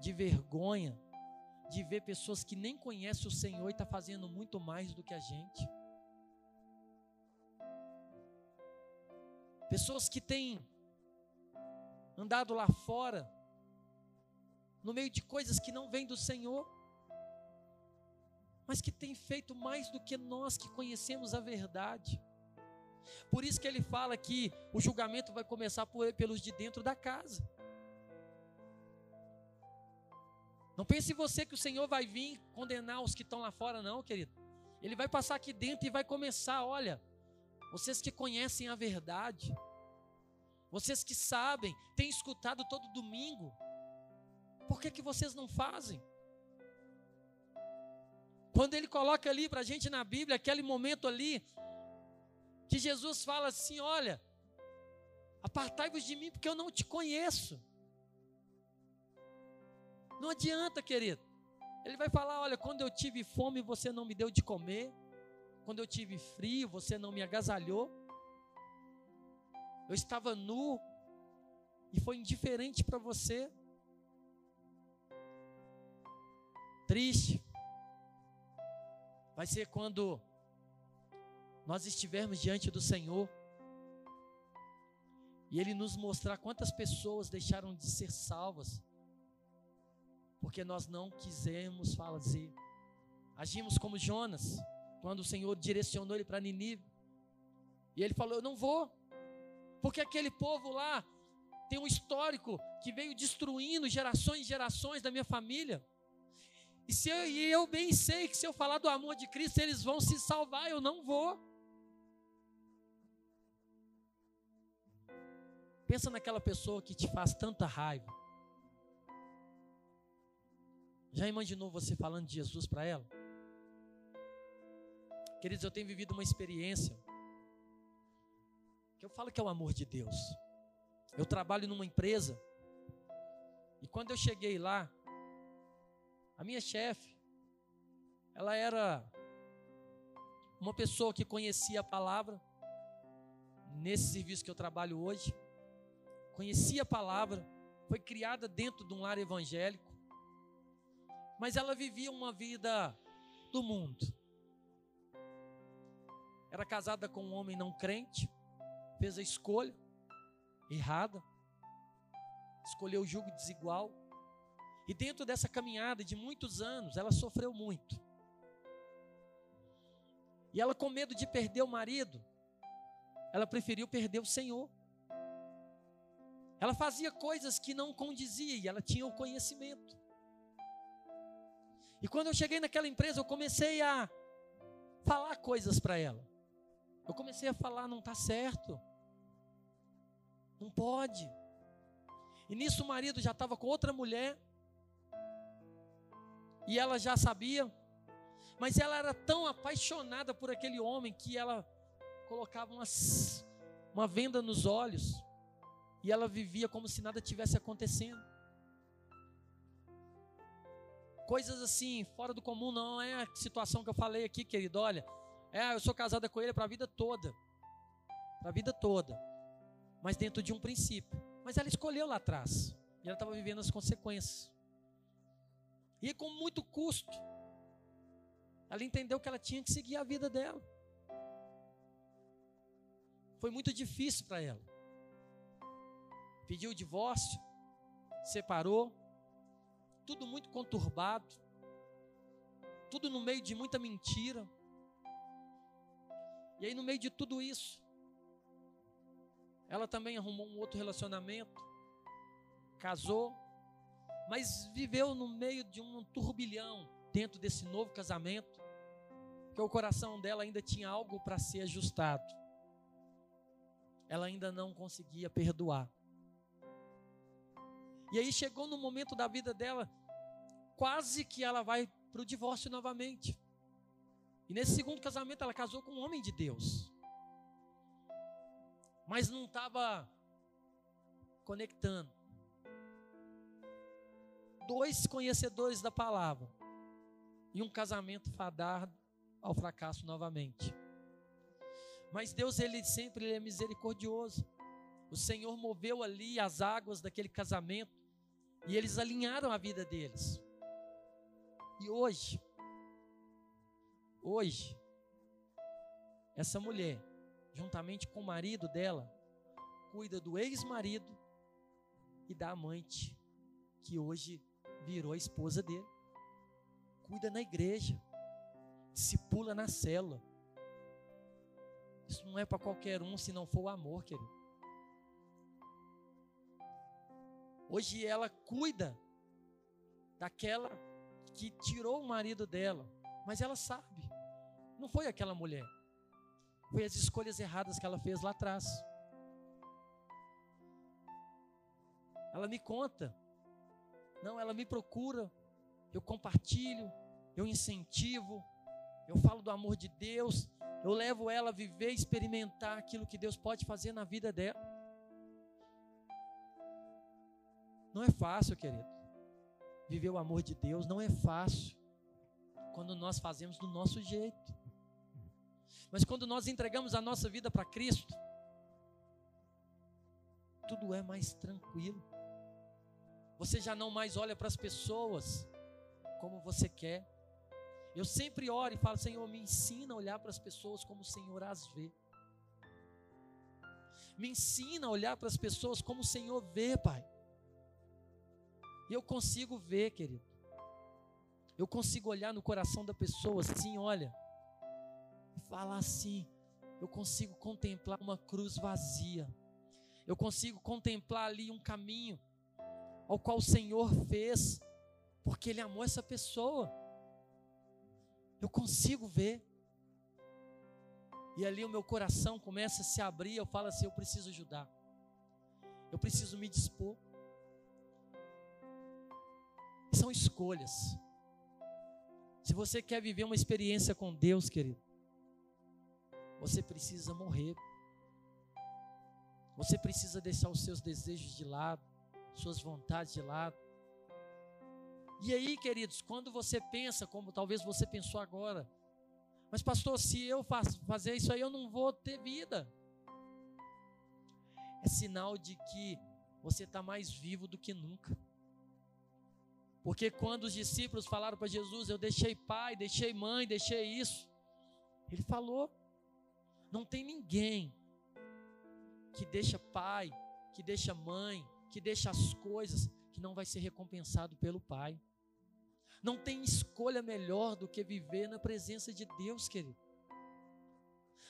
de vergonha de ver pessoas que nem conhecem o Senhor e está fazendo muito mais do que a gente. Pessoas que têm andado lá fora, no meio de coisas que não vêm do Senhor, mas que têm feito mais do que nós que conhecemos a verdade. Por isso que ele fala que o julgamento vai começar por, pelos de dentro da casa. Não pense você que o Senhor vai vir condenar os que estão lá fora, não, querido. Ele vai passar aqui dentro e vai começar, olha, vocês que conhecem a verdade, vocês que sabem, têm escutado todo domingo, por que, que vocês não fazem? Quando ele coloca ali para a gente na Bíblia, aquele momento ali, que Jesus fala assim: Olha, apartai-vos de mim, porque eu não te conheço. Não adianta, querido. Ele vai falar: Olha, quando eu tive fome, você não me deu de comer. Quando eu tive frio, você não me agasalhou. Eu estava nu e foi indiferente para você. Triste. Vai ser quando nós estivermos diante do Senhor e Ele nos mostrar quantas pessoas deixaram de ser salvas, porque nós não quisemos fazer. Agimos como Jonas, quando o Senhor direcionou ele para Ninive, e ele falou: Eu não vou, porque aquele povo lá tem um histórico que veio destruindo gerações e gerações da minha família. E, se eu, e eu bem sei que se eu falar do amor de Cristo, eles vão se salvar, eu não vou. Pensa naquela pessoa que te faz tanta raiva. Já imaginou você falando de Jesus para ela? Queridos, eu tenho vivido uma experiência que eu falo que é o amor de Deus. Eu trabalho numa empresa e quando eu cheguei lá, a minha chefe, ela era uma pessoa que conhecia a palavra nesse serviço que eu trabalho hoje conhecia a palavra, foi criada dentro de um lar evangélico, mas ela vivia uma vida do mundo. Era casada com um homem não crente, fez a escolha errada, escolheu o jugo desigual, e dentro dessa caminhada de muitos anos, ela sofreu muito. E ela, com medo de perder o marido, ela preferiu perder o Senhor. Ela fazia coisas que não condizia e ela tinha o conhecimento. E quando eu cheguei naquela empresa, eu comecei a falar coisas para ela. Eu comecei a falar, não está certo. Não pode. E nisso o marido já estava com outra mulher. E ela já sabia. Mas ela era tão apaixonada por aquele homem que ela colocava umas, uma venda nos olhos e ela vivia como se nada tivesse acontecendo. Coisas assim, fora do comum, não é a situação que eu falei aqui, querido. Olha, é, eu sou casada com ele para a vida toda. Para a vida toda. Mas dentro de um princípio. Mas ela escolheu lá atrás. E ela estava vivendo as consequências. E com muito custo. Ela entendeu que ela tinha que seguir a vida dela. Foi muito difícil para ela pediu o divórcio, separou, tudo muito conturbado, tudo no meio de muita mentira. E aí, no meio de tudo isso, ela também arrumou um outro relacionamento, casou, mas viveu no meio de um turbilhão dentro desse novo casamento, que o coração dela ainda tinha algo para ser ajustado. Ela ainda não conseguia perdoar. E aí chegou no momento da vida dela, quase que ela vai para o divórcio novamente. E nesse segundo casamento ela casou com um homem de Deus. Mas não estava conectando. Dois conhecedores da palavra. E um casamento fadado ao fracasso novamente. Mas Deus, ele sempre ele é misericordioso. O Senhor moveu ali as águas daquele casamento e eles alinharam a vida deles. E hoje, hoje, essa mulher, juntamente com o marido dela, cuida do ex-marido e da amante, que hoje virou a esposa dele. Cuida na igreja, se pula na célula. Isso não é para qualquer um se não for o amor, querido. Hoje ela cuida daquela que tirou o marido dela, mas ela sabe, não foi aquela mulher, foi as escolhas erradas que ela fez lá atrás. Ela me conta, não, ela me procura, eu compartilho, eu incentivo, eu falo do amor de Deus, eu levo ela a viver, experimentar aquilo que Deus pode fazer na vida dela. Não é fácil, querido. Viver o amor de Deus não é fácil quando nós fazemos do nosso jeito. Mas quando nós entregamos a nossa vida para Cristo, tudo é mais tranquilo. Você já não mais olha para as pessoas como você quer. Eu sempre oro e falo, Senhor, me ensina a olhar para as pessoas como o Senhor as vê. Me ensina a olhar para as pessoas como o Senhor vê, Pai. E eu consigo ver, querido. Eu consigo olhar no coração da pessoa assim, olha, e falar assim. Eu consigo contemplar uma cruz vazia. Eu consigo contemplar ali um caminho ao qual o Senhor fez, porque Ele amou essa pessoa. Eu consigo ver. E ali o meu coração começa a se abrir. Eu falo assim: eu preciso ajudar. Eu preciso me dispor. São escolhas. Se você quer viver uma experiência com Deus, querido, você precisa morrer. Você precisa deixar os seus desejos de lado, suas vontades de lado. E aí, queridos, quando você pensa, como talvez você pensou agora, mas pastor, se eu fazer isso aí, eu não vou ter vida. É sinal de que você está mais vivo do que nunca. Porque quando os discípulos falaram para Jesus, eu deixei pai, deixei mãe, deixei isso, ele falou: não tem ninguém que deixa pai, que deixa mãe, que deixa as coisas, que não vai ser recompensado pelo pai. Não tem escolha melhor do que viver na presença de Deus, querido.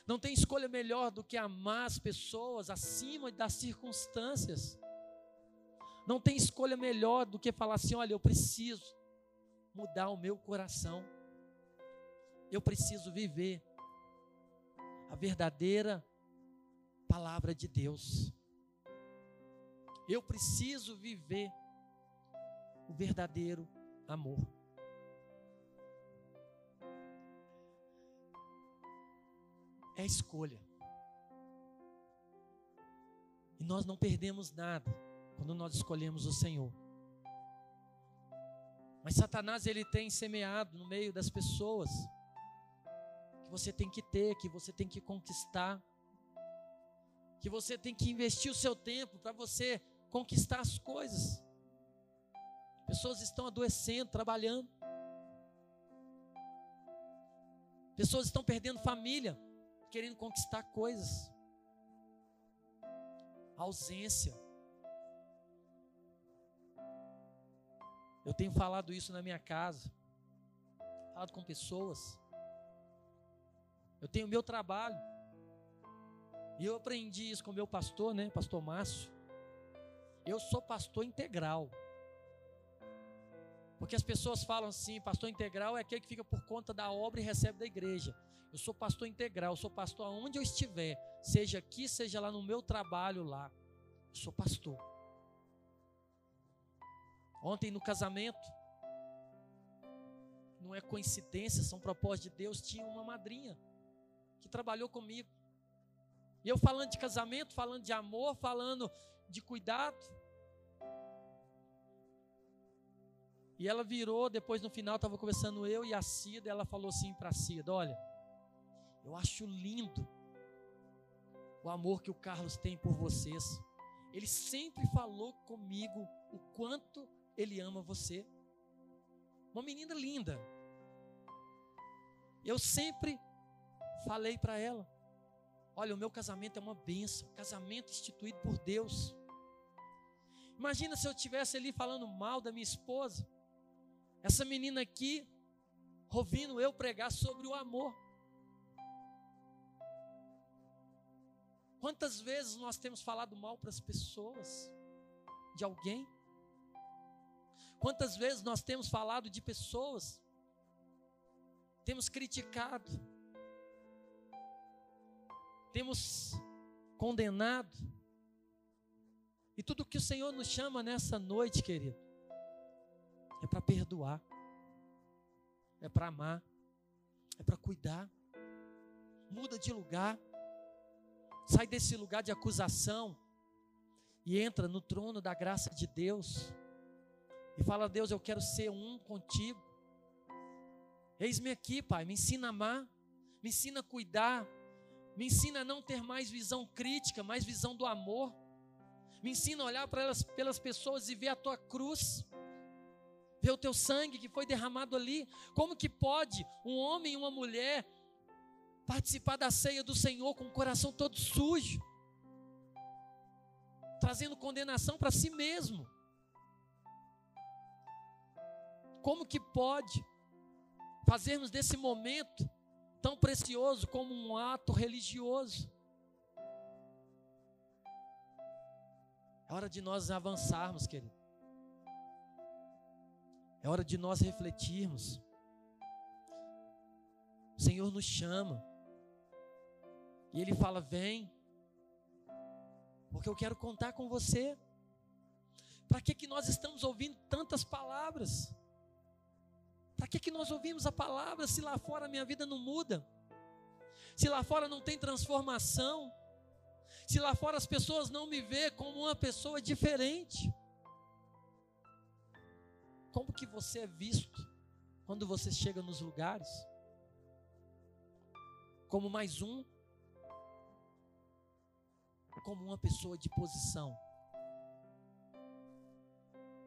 Não tem escolha melhor do que amar as pessoas acima das circunstâncias. Não tem escolha melhor do que falar assim: olha, eu preciso mudar o meu coração. Eu preciso viver a verdadeira palavra de Deus. Eu preciso viver o verdadeiro amor. É escolha. E nós não perdemos nada quando nós escolhemos o Senhor. Mas Satanás ele tem semeado no meio das pessoas que você tem que ter, que você tem que conquistar, que você tem que investir o seu tempo para você conquistar as coisas. Pessoas estão adoecendo, trabalhando. Pessoas estão perdendo família, querendo conquistar coisas. A ausência. Eu tenho falado isso na minha casa, falado com pessoas. Eu tenho meu trabalho. E eu aprendi isso com meu pastor, né, pastor Márcio. Eu sou pastor integral. Porque as pessoas falam assim, pastor integral é aquele que fica por conta da obra e recebe da igreja. Eu sou pastor integral, eu sou pastor aonde eu estiver, seja aqui, seja lá no meu trabalho lá. Eu sou pastor. Ontem no casamento, não é coincidência, são propósitos de Deus, tinha uma madrinha que trabalhou comigo. E eu falando de casamento, falando de amor, falando de cuidado. E ela virou, depois no final estava conversando eu e a Cida, ela falou assim para a Cida: Olha, eu acho lindo o amor que o Carlos tem por vocês. Ele sempre falou comigo o quanto ele ama você. Uma menina linda. Eu sempre falei para ela: Olha, o meu casamento é uma benção, casamento instituído por Deus. Imagina se eu tivesse ali falando mal da minha esposa, essa menina aqui, ouvindo eu pregar sobre o amor. Quantas vezes nós temos falado mal para as pessoas, de alguém? Quantas vezes nós temos falado de pessoas, temos criticado, temos condenado, e tudo que o Senhor nos chama nessa noite, querido, é para perdoar, é para amar, é para cuidar. Muda de lugar, sai desse lugar de acusação e entra no trono da graça de Deus e fala: Deus, eu quero ser um contigo. Eis-me aqui, Pai, me ensina a amar, me ensina a cuidar, me ensina a não ter mais visão crítica, mais visão do amor. Me ensina a olhar para elas, pelas pessoas e ver a tua cruz, ver o teu sangue que foi derramado ali. Como que pode um homem e uma mulher participar da ceia do Senhor com o coração todo sujo, trazendo condenação para si mesmo? Como que pode fazermos desse momento tão precioso como um ato religioso? É hora de nós avançarmos, querido. É hora de nós refletirmos. O Senhor nos chama. E Ele fala: Vem, porque eu quero contar com você. Para que, que nós estamos ouvindo tantas palavras? Para que, que nós ouvimos a palavra se lá fora a minha vida não muda? Se lá fora não tem transformação? Se lá fora as pessoas não me vê como uma pessoa diferente, como que você é visto quando você chega nos lugares? Como mais um? Como uma pessoa de posição?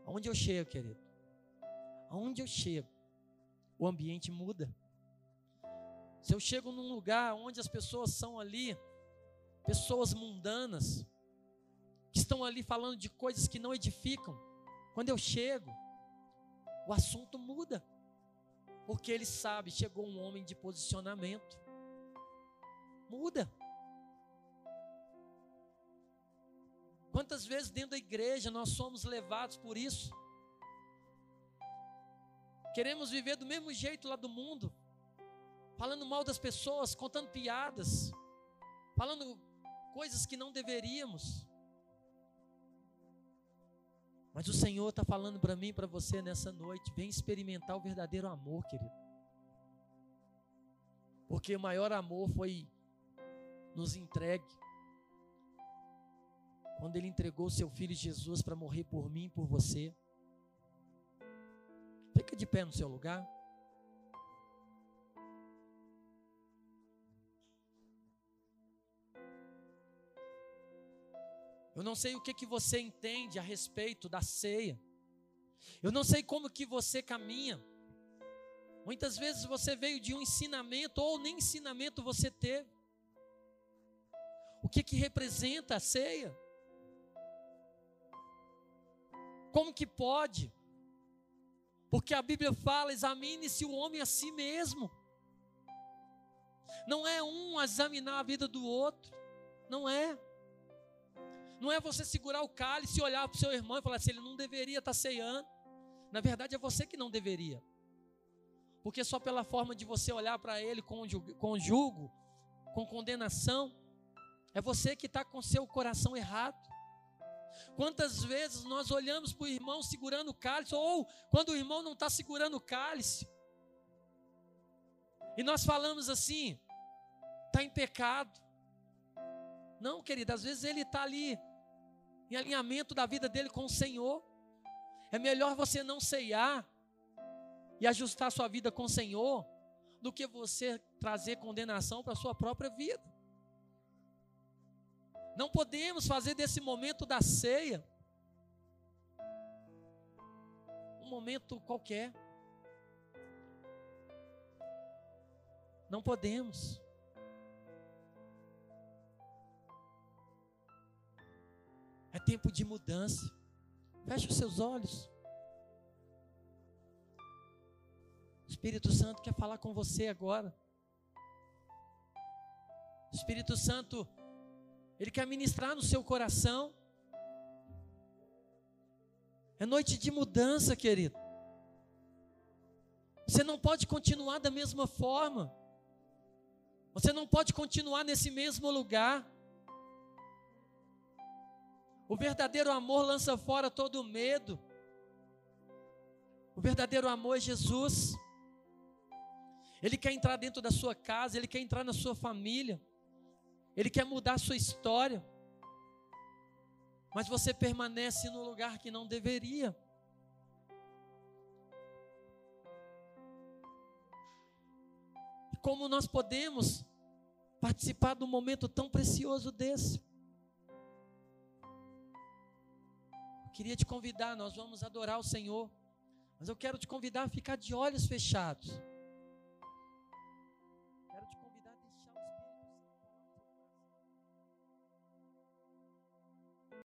Aonde eu chego, querido? Aonde eu chego, o ambiente muda. Se eu chego num lugar onde as pessoas são ali pessoas mundanas, que estão ali falando de coisas que não edificam. Quando eu chego, o assunto muda, porque ele sabe, chegou um homem de posicionamento. Muda. Quantas vezes dentro da igreja nós somos levados por isso? Queremos viver do mesmo jeito lá do mundo, falando mal das pessoas, contando piadas, falando coisas que não deveríamos. Mas o Senhor está falando para mim e para você nessa noite: vem experimentar o verdadeiro amor, querido. Porque o maior amor foi nos entregue. Quando Ele entregou seu Filho Jesus para morrer por mim e por você. Fica de pé no seu lugar. Eu não sei o que, que você entende a respeito da ceia. Eu não sei como que você caminha. Muitas vezes você veio de um ensinamento ou nem ensinamento você teve. O que que representa a ceia? Como que pode? Porque a Bíblia fala: examine-se o homem a si mesmo. Não é um examinar a vida do outro, não é. Não é você segurar o cálice e olhar para o seu irmão e falar assim, ele não deveria estar tá ceando. Na verdade, é você que não deveria. Porque só pela forma de você olhar para ele com julgo, com condenação, é você que está com seu coração errado. Quantas vezes nós olhamos para o irmão segurando o cálice, ou quando o irmão não está segurando o cálice, e nós falamos assim, está em pecado, não, querida, às vezes ele está ali, em alinhamento da vida dele com o Senhor. É melhor você não ceiar e ajustar sua vida com o Senhor, do que você trazer condenação para a sua própria vida. Não podemos fazer desse momento da ceia um momento qualquer. Não podemos. É tempo de mudança. Feche os seus olhos. O Espírito Santo quer falar com você agora. O Espírito Santo, ele quer ministrar no seu coração. É noite de mudança, querido. Você não pode continuar da mesma forma. Você não pode continuar nesse mesmo lugar. O verdadeiro amor lança fora todo medo. O verdadeiro amor é Jesus. Ele quer entrar dentro da sua casa, ele quer entrar na sua família. Ele quer mudar a sua história. Mas você permanece no lugar que não deveria. E como nós podemos participar de um momento tão precioso desse? queria te convidar, nós vamos adorar o Senhor, mas eu quero te convidar a ficar de olhos fechados.